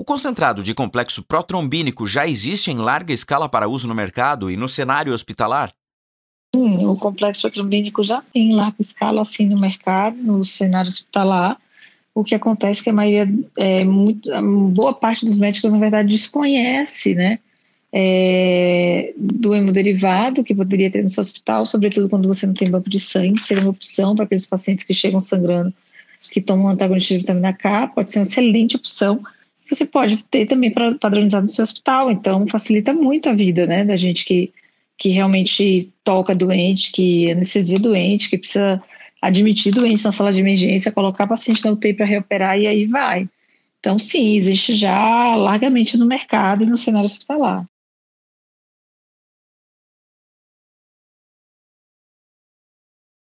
O concentrado de complexo protrombínico já existe em larga escala para uso no mercado e no cenário hospitalar? Sim, o complexo protrombínico já tem em larga escala assim no mercado, no cenário hospitalar. O que acontece é que a maioria, é, muito, boa parte dos médicos, na verdade, desconhece, né? É, do hemoderivado que poderia ter no seu hospital, sobretudo quando você não tem banco de sangue, seria uma opção para aqueles pacientes que chegam sangrando, que tomam antagonista de vitamina K, pode ser uma excelente opção. Você pode ter também padronizado no seu hospital, então facilita muito a vida, né, da gente que, que realmente toca doente, que anestesia doente, que precisa admitir doente na sala de emergência, colocar paciente na UTI para reoperar e aí vai. Então, sim, existe já largamente no mercado e no cenário hospitalar.